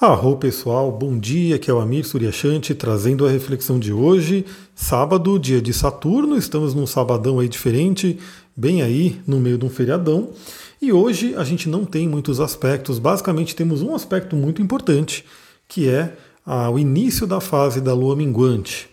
Arro pessoal, bom dia, que é o Amir Suryashanti trazendo a reflexão de hoje, sábado, dia de Saturno, estamos num sabadão aí diferente, bem aí no meio de um feriadão, e hoje a gente não tem muitos aspectos, basicamente temos um aspecto muito importante, que é o início da fase da lua minguante.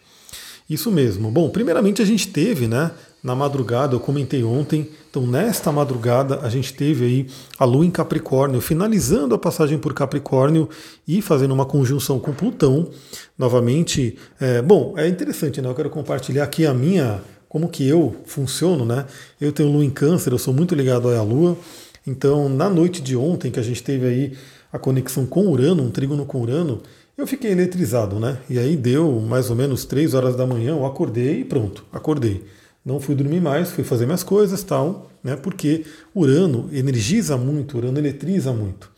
Isso mesmo. Bom, primeiramente a gente teve, né, na madrugada, eu comentei ontem, então nesta madrugada a gente teve aí a Lua em Capricórnio, finalizando a passagem por Capricórnio e fazendo uma conjunção com Plutão. Novamente, é, bom, é interessante, né? Eu quero compartilhar aqui a minha, como que eu funciono, né? Eu tenho Lua em Câncer, eu sou muito ligado à Lua. Então, na noite de ontem, que a gente teve aí a conexão com Urano, um trígono com Urano, eu fiquei eletrizado, né? E aí deu mais ou menos 3 horas da manhã, eu acordei e pronto, acordei não fui dormir mais, fui fazer minhas coisas, tal, né? Porque Urano energiza muito, Urano eletriza muito.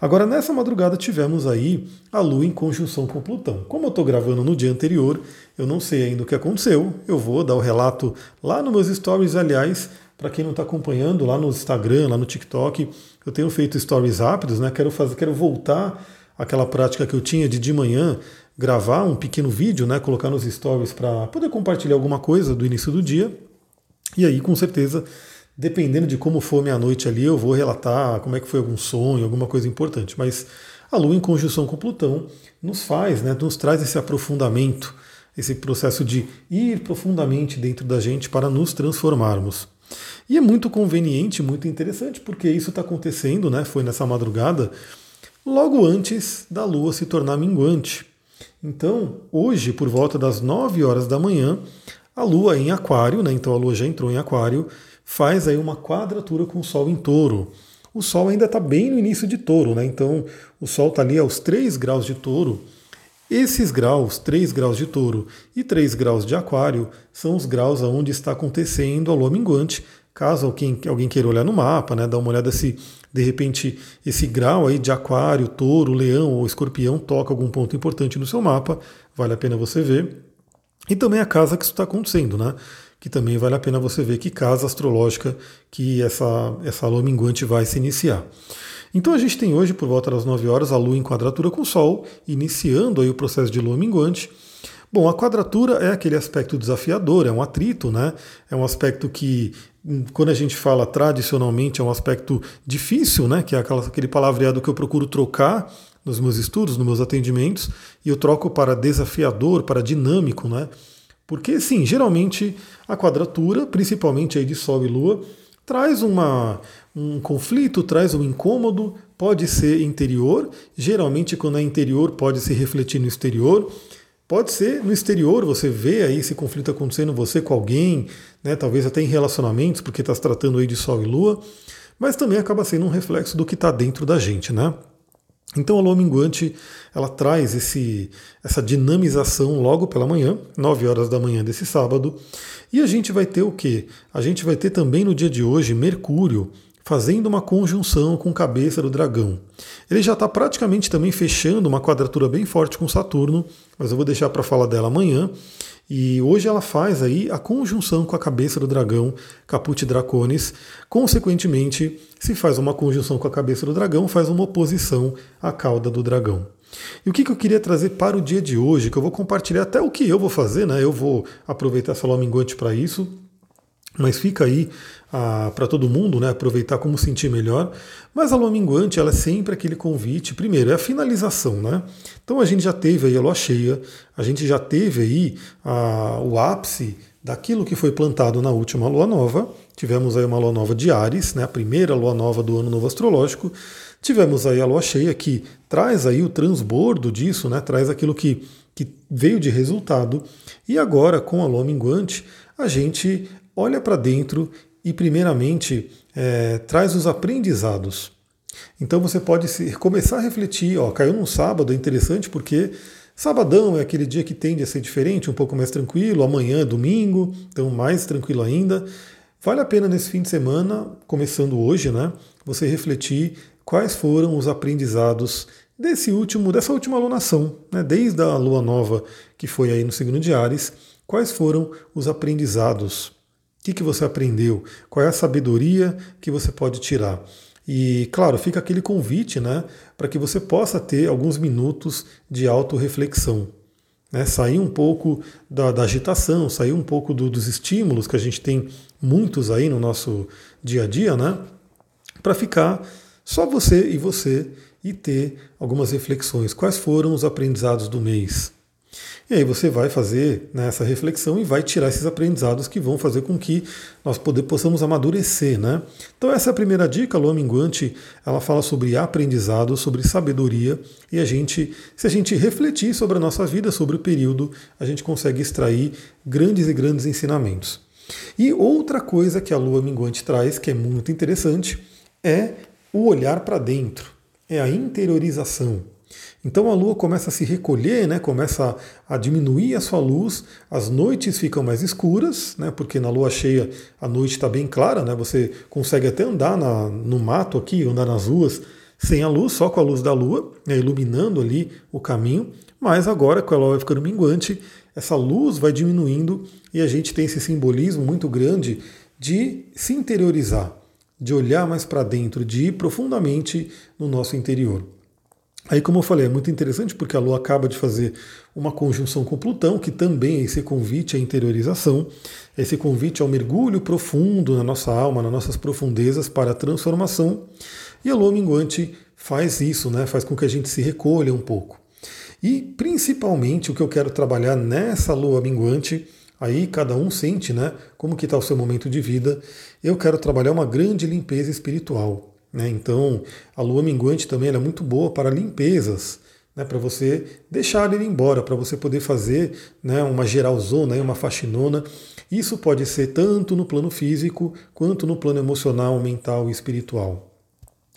Agora, nessa madrugada tivemos aí a Lua em conjunção com Plutão. Como eu estou gravando no dia anterior, eu não sei ainda o que aconteceu. Eu vou dar o relato lá nos meus stories, aliás, para quem não está acompanhando, lá no Instagram, lá no TikTok, eu tenho feito stories rápidos, né? Quero fazer, quero voltar àquela prática que eu tinha de de manhã gravar um pequeno vídeo, né, colocar nos stories para poder compartilhar alguma coisa do início do dia. E aí, com certeza, dependendo de como for minha noite ali, eu vou relatar como é que foi algum sonho, alguma coisa importante. Mas a Lua em conjunção com Plutão nos faz, né, nos traz esse aprofundamento, esse processo de ir profundamente dentro da gente para nos transformarmos. E é muito conveniente, muito interessante, porque isso está acontecendo, né? Foi nessa madrugada, logo antes da Lua se tornar minguante. Então, hoje, por volta das 9 horas da manhã, a Lua em Aquário, né, então a Lua já entrou em Aquário, faz aí uma quadratura com o Sol em Touro. O Sol ainda está bem no início de Touro, né? Então o Sol está ali aos 3 graus de Touro. Esses graus, 3 graus de Touro e 3 graus de Aquário, são os graus onde está acontecendo a Lua minguante. Caso alguém, alguém queira olhar no mapa, né, dar uma olhada se de repente esse grau aí de aquário, touro, leão ou escorpião toca algum ponto importante no seu mapa, vale a pena você ver. E também a casa que isso está acontecendo, né? Que também vale a pena você ver que casa astrológica que essa, essa lua minguante vai se iniciar. Então a gente tem hoje, por volta das 9 horas, a Lua em quadratura com o Sol, iniciando aí o processo de Lua minguante. Bom, a quadratura é aquele aspecto desafiador, é um atrito, né? É um aspecto que quando a gente fala tradicionalmente, é um aspecto difícil, né? que é aquela, aquele palavreado que eu procuro trocar nos meus estudos, nos meus atendimentos, e eu troco para desafiador, para dinâmico, né? Porque, sim, geralmente a quadratura, principalmente aí de Sol e Lua, traz uma, um conflito, traz um incômodo, pode ser interior, geralmente quando é interior pode se refletir no exterior, Pode ser no exterior, você vê aí esse conflito acontecendo, você com alguém, né, talvez até em relacionamentos, porque está se tratando aí de Sol e Lua, mas também acaba sendo um reflexo do que está dentro da gente, né? Então a lua minguante ela traz esse, essa dinamização logo pela manhã, 9 horas da manhã desse sábado, e a gente vai ter o que? A gente vai ter também no dia de hoje Mercúrio fazendo uma conjunção com cabeça do dragão. Ele já está praticamente também fechando uma quadratura bem forte com Saturno, mas eu vou deixar para falar dela amanhã. E hoje ela faz aí a conjunção com a cabeça do dragão, Caput Draconis. Consequentemente, se faz uma conjunção com a cabeça do dragão, faz uma oposição à cauda do dragão. E o que, eu queria trazer para o dia de hoje, que eu vou compartilhar até o que eu vou fazer, né? Eu vou aproveitar essa lua minguante para isso, mas fica aí para todo mundo, né, aproveitar como sentir melhor. Mas a lua minguante ela é sempre aquele convite. Primeiro, é a finalização. Né? Então a gente já teve aí a lua cheia, a gente já teve aí ah, o ápice daquilo que foi plantado na última lua nova. Tivemos aí uma lua nova de Ares, né, a primeira lua nova do ano novo astrológico. Tivemos aí a lua cheia que traz aí o transbordo disso, né, traz aquilo que, que veio de resultado. E agora, com a lua minguante, a gente olha para dentro e, primeiramente, é, traz os aprendizados. Então você pode se, começar a refletir, ó, caiu num sábado, é interessante porque sabadão é aquele dia que tende a ser diferente, um pouco mais tranquilo, amanhã é domingo, então mais tranquilo ainda. Vale a pena nesse fim de semana, começando hoje, né, você refletir quais foram os aprendizados desse último, dessa última alunação, né, desde a lua nova que foi aí no signo de Ares, quais foram os aprendizados o que, que você aprendeu? Qual é a sabedoria que você pode tirar? E, claro, fica aquele convite né, para que você possa ter alguns minutos de autorreflexão. Né, sair um pouco da, da agitação, sair um pouco do, dos estímulos que a gente tem muitos aí no nosso dia a dia, né? Para ficar só você e você e ter algumas reflexões. Quais foram os aprendizados do mês? E aí você vai fazer né, essa reflexão e vai tirar esses aprendizados que vão fazer com que nós poder, possamos amadurecer. Né? Então essa é a primeira dica, a Lua Minguante, ela fala sobre aprendizado, sobre sabedoria, e a gente, se a gente refletir sobre a nossa vida, sobre o período, a gente consegue extrair grandes e grandes ensinamentos. E outra coisa que a Lua Minguante traz, que é muito interessante, é o olhar para dentro, é a interiorização. Então a Lua começa a se recolher, né, começa a diminuir a sua luz, as noites ficam mais escuras, né, porque na Lua cheia a noite está bem clara, né, você consegue até andar na, no mato aqui, andar nas ruas sem a luz, só com a luz da Lua, né, iluminando ali o caminho, mas agora com a Lua ficando minguante, essa luz vai diminuindo e a gente tem esse simbolismo muito grande de se interiorizar, de olhar mais para dentro, de ir profundamente no nosso interior. Aí, como eu falei, é muito interessante porque a Lua acaba de fazer uma conjunção com Plutão, que também é esse convite à interiorização, esse convite ao mergulho profundo na nossa alma, nas nossas profundezas para a transformação. E a Lua minguante faz isso, né? faz com que a gente se recolha um pouco. E principalmente o que eu quero trabalhar nessa Lua minguante, aí cada um sente né, como que está o seu momento de vida, eu quero trabalhar uma grande limpeza espiritual. Né? Então, a lua minguante também é muito boa para limpezas, né? para você deixar ele embora, para você poder fazer né, uma geralzona, uma faxinona. Isso pode ser tanto no plano físico quanto no plano emocional, mental e espiritual.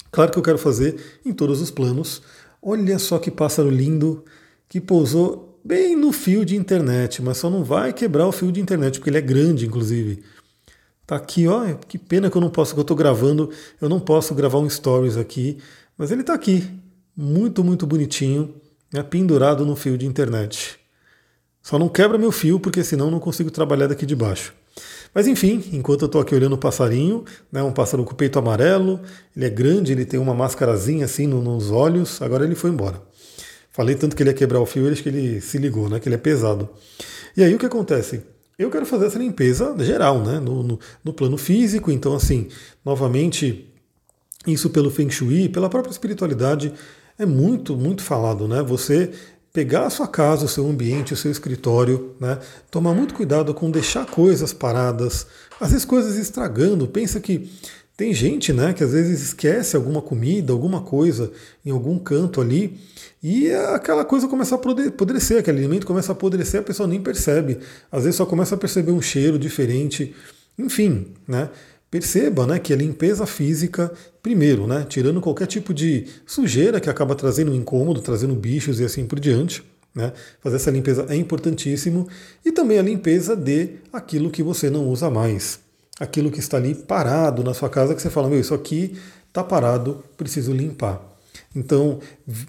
Claro que eu quero fazer em todos os planos. Olha só que pássaro lindo que pousou bem no fio de internet, mas só não vai quebrar o fio de internet, porque ele é grande, inclusive. Tá aqui, ó. Que pena que eu não posso, que eu tô gravando. Eu não posso gravar um stories aqui, mas ele tá aqui, muito, muito bonitinho, né, pendurado no fio de internet. Só não quebra meu fio, porque senão não consigo trabalhar daqui de baixo. Mas enfim, enquanto eu estou aqui olhando o passarinho, né, um pássaro com peito amarelo, ele é grande, ele tem uma máscarazinha assim nos olhos, agora ele foi embora. Falei tanto que ele ia quebrar o fio, acho que ele se ligou, né, que ele é pesado. E aí o que acontece? Eu quero fazer essa limpeza geral, né? No, no, no, plano físico. Então, assim, novamente, isso pelo Feng Shui, pela própria espiritualidade, é muito, muito falado, né? Você pegar a sua casa, o seu ambiente, o seu escritório, né? Tomar muito cuidado com deixar coisas paradas, às vezes coisas estragando. Pensa que tem gente, né, que às vezes esquece alguma comida, alguma coisa em algum canto ali e aquela coisa começa a apodrecer, aquele alimento começa a apodrecer, a pessoa nem percebe. Às vezes só começa a perceber um cheiro diferente. Enfim, né? Perceba né, que a limpeza física, primeiro, né, tirando qualquer tipo de sujeira que acaba trazendo incômodo, trazendo bichos e assim por diante, né, fazer essa limpeza é importantíssimo. E também a limpeza de aquilo que você não usa mais. Aquilo que está ali parado na sua casa, que você fala, meu, isso aqui está parado, preciso limpar. Então,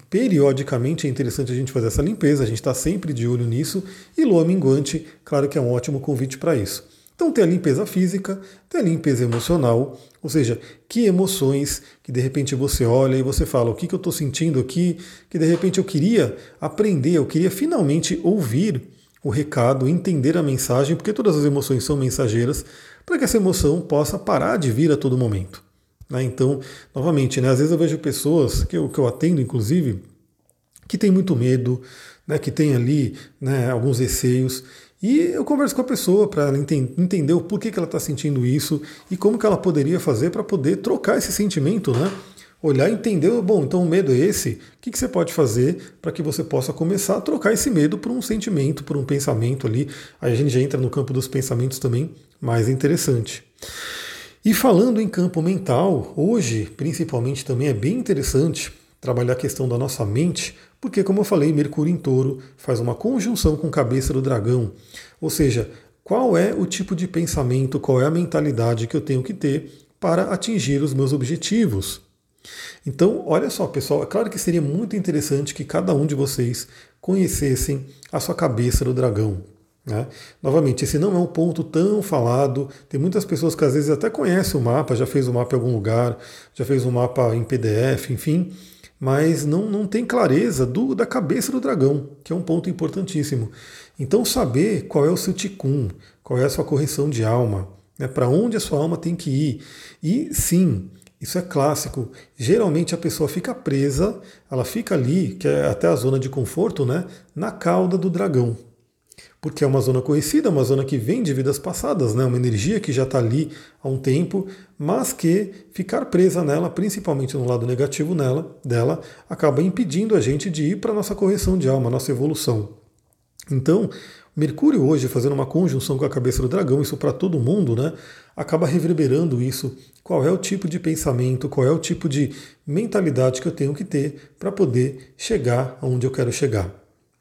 periodicamente é interessante a gente fazer essa limpeza, a gente está sempre de olho nisso, e lua minguante, claro que é um ótimo convite para isso. Então tem a limpeza física, tem a limpeza emocional, ou seja, que emoções que de repente você olha e você fala, o que, que eu estou sentindo aqui, que de repente eu queria aprender, eu queria finalmente ouvir o recado, entender a mensagem, porque todas as emoções são mensageiras, para que essa emoção possa parar de vir a todo momento. Né? Então, novamente, né, às vezes eu vejo pessoas que eu, que eu atendo, inclusive, que tem muito medo, né, que tem ali né, alguns receios, e eu converso com a pessoa para ela entender o porquê que ela está sentindo isso e como que ela poderia fazer para poder trocar esse sentimento, né? Olhar e entender, bom, então o medo é esse, o que, que você pode fazer para que você possa começar a trocar esse medo por um sentimento, por um pensamento ali. Aí a gente já entra no campo dos pensamentos também mais interessante. E falando em campo mental, hoje principalmente também é bem interessante trabalhar a questão da nossa mente, porque, como eu falei, Mercúrio em touro faz uma conjunção com cabeça do dragão. Ou seja, qual é o tipo de pensamento, qual é a mentalidade que eu tenho que ter para atingir os meus objetivos. Então, olha só, pessoal, é claro que seria muito interessante que cada um de vocês conhecessem a sua cabeça do dragão. Né? Novamente, esse não é um ponto tão falado. Tem muitas pessoas que às vezes até conhecem o mapa, já fez o mapa em algum lugar, já fez um mapa em PDF, enfim, mas não, não tem clareza do, da cabeça do dragão, que é um ponto importantíssimo. Então, saber qual é o seu ticum, qual é a sua correção de alma, né, para onde a sua alma tem que ir. E sim, isso é clássico. Geralmente a pessoa fica presa, ela fica ali, que é até a zona de conforto, né, na cauda do dragão porque é uma zona conhecida, uma zona que vem de vidas passadas, né? uma energia que já está ali há um tempo, mas que ficar presa nela, principalmente no lado negativo nela, dela, acaba impedindo a gente de ir para a nossa correção de alma, nossa evolução. Então, Mercúrio hoje fazendo uma conjunção com a cabeça do dragão, isso para todo mundo, né? Acaba reverberando isso. Qual é o tipo de pensamento, qual é o tipo de mentalidade que eu tenho que ter para poder chegar aonde eu quero chegar.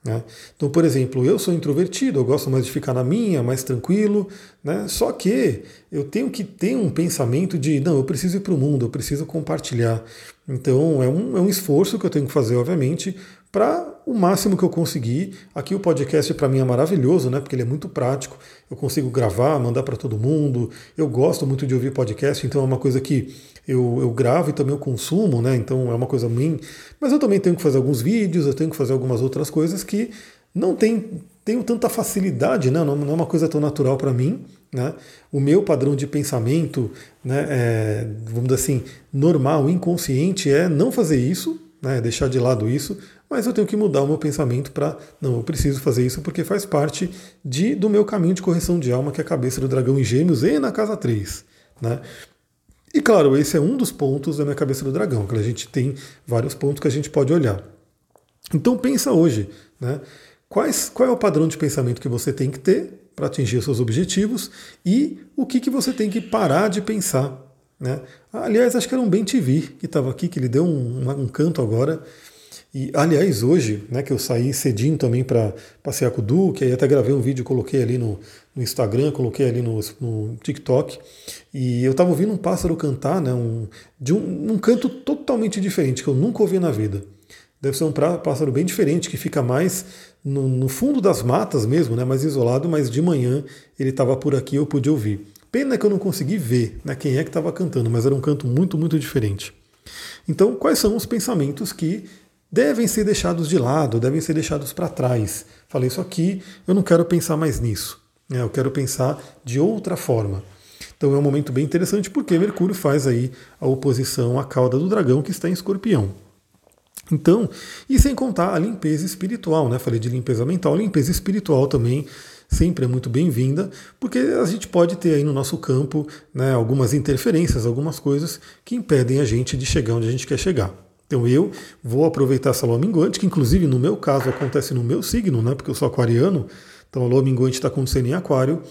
Né? Então, por exemplo, eu sou introvertido, eu gosto mais de ficar na minha, mais tranquilo, né? só que eu tenho que ter um pensamento de, não, eu preciso ir para o mundo, eu preciso compartilhar. Então, é um, é um esforço que eu tenho que fazer, obviamente, para o máximo que eu conseguir. Aqui o podcast para mim é maravilhoso, né? Porque ele é muito prático. Eu consigo gravar, mandar para todo mundo. Eu gosto muito de ouvir podcast, então é uma coisa que eu, eu gravo e também eu consumo, né? Então é uma coisa minha. Mas eu também tenho que fazer alguns vídeos, eu tenho que fazer algumas outras coisas que não tem, tenho tanta facilidade, né? não, não é uma coisa tão natural para mim. Né? O meu padrão de pensamento, né, é, vamos dizer assim, normal, inconsciente, é não fazer isso, né, deixar de lado isso, mas eu tenho que mudar o meu pensamento para, não, eu preciso fazer isso porque faz parte de, do meu caminho de correção de alma, que é a cabeça do dragão em gêmeos e na casa 3. Né? E claro, esse é um dos pontos da minha cabeça do dragão, que a gente tem vários pontos que a gente pode olhar. Então pensa hoje, né? Quais, qual é o padrão de pensamento que você tem que ter para atingir os seus objetivos e o que, que você tem que parar de pensar. Né? Aliás, acho que era um Ben TV que estava aqui, que ele deu um, um canto agora. E, aliás, hoje, né, que eu saí cedinho também para passear com o Duque, aí até gravei um vídeo, coloquei ali no, no Instagram, coloquei ali no, no TikTok, e eu estava ouvindo um pássaro cantar, né, um, de um, um canto totalmente diferente, que eu nunca ouvi na vida. Deve ser um pássaro bem diferente, que fica mais no, no fundo das matas mesmo, né, mais isolado, mas de manhã ele estava por aqui eu pude ouvir. Pena que eu não consegui ver né, quem é que estava cantando, mas era um canto muito, muito diferente. Então, quais são os pensamentos que devem ser deixados de lado, devem ser deixados para trás? Falei isso aqui, eu não quero pensar mais nisso. Né, eu quero pensar de outra forma. Então é um momento bem interessante porque Mercúrio faz aí a oposição à cauda do dragão que está em escorpião. Então, e sem contar a limpeza espiritual, né? Falei de limpeza mental, limpeza espiritual também sempre é muito bem-vinda, porque a gente pode ter aí no nosso campo né, algumas interferências, algumas coisas que impedem a gente de chegar onde a gente quer chegar. Então eu vou aproveitar essa lua minguante, que inclusive no meu caso acontece no meu signo, né, porque eu sou aquariano, então a lua minguante está acontecendo em aquário.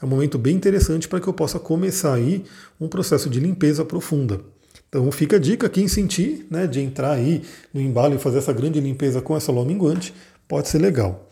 É um momento bem interessante para que eu possa começar aí um processo de limpeza profunda. Então fica a dica, quem sentir né, de entrar aí no embalo e fazer essa grande limpeza com essa lua minguante, pode ser legal.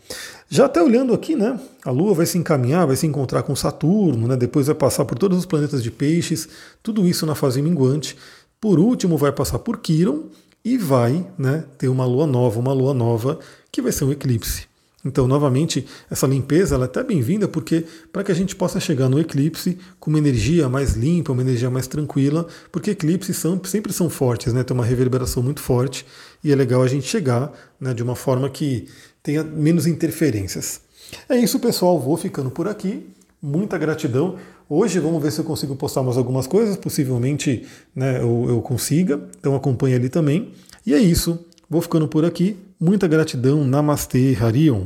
Já até olhando aqui, né? A Lua vai se encaminhar, vai se encontrar com Saturno, né? Depois vai passar por todos os planetas de peixes, tudo isso na fase minguante. Por último, vai passar por Quiron e vai né, ter uma lua nova, uma lua nova que vai ser um eclipse. Então, novamente, essa limpeza ela é até bem-vinda porque para que a gente possa chegar no eclipse com uma energia mais limpa, uma energia mais tranquila, porque eclipses são, sempre são fortes, né? tem uma reverberação muito forte e é legal a gente chegar né, de uma forma que tenha menos interferências. É isso, pessoal. Vou ficando por aqui. Muita gratidão. Hoje vamos ver se eu consigo postar mais algumas coisas. Possivelmente né, eu, eu consiga. Então acompanhe ali também. E é isso. Vou ficando por aqui. Muita gratidão. Namastê, Harion.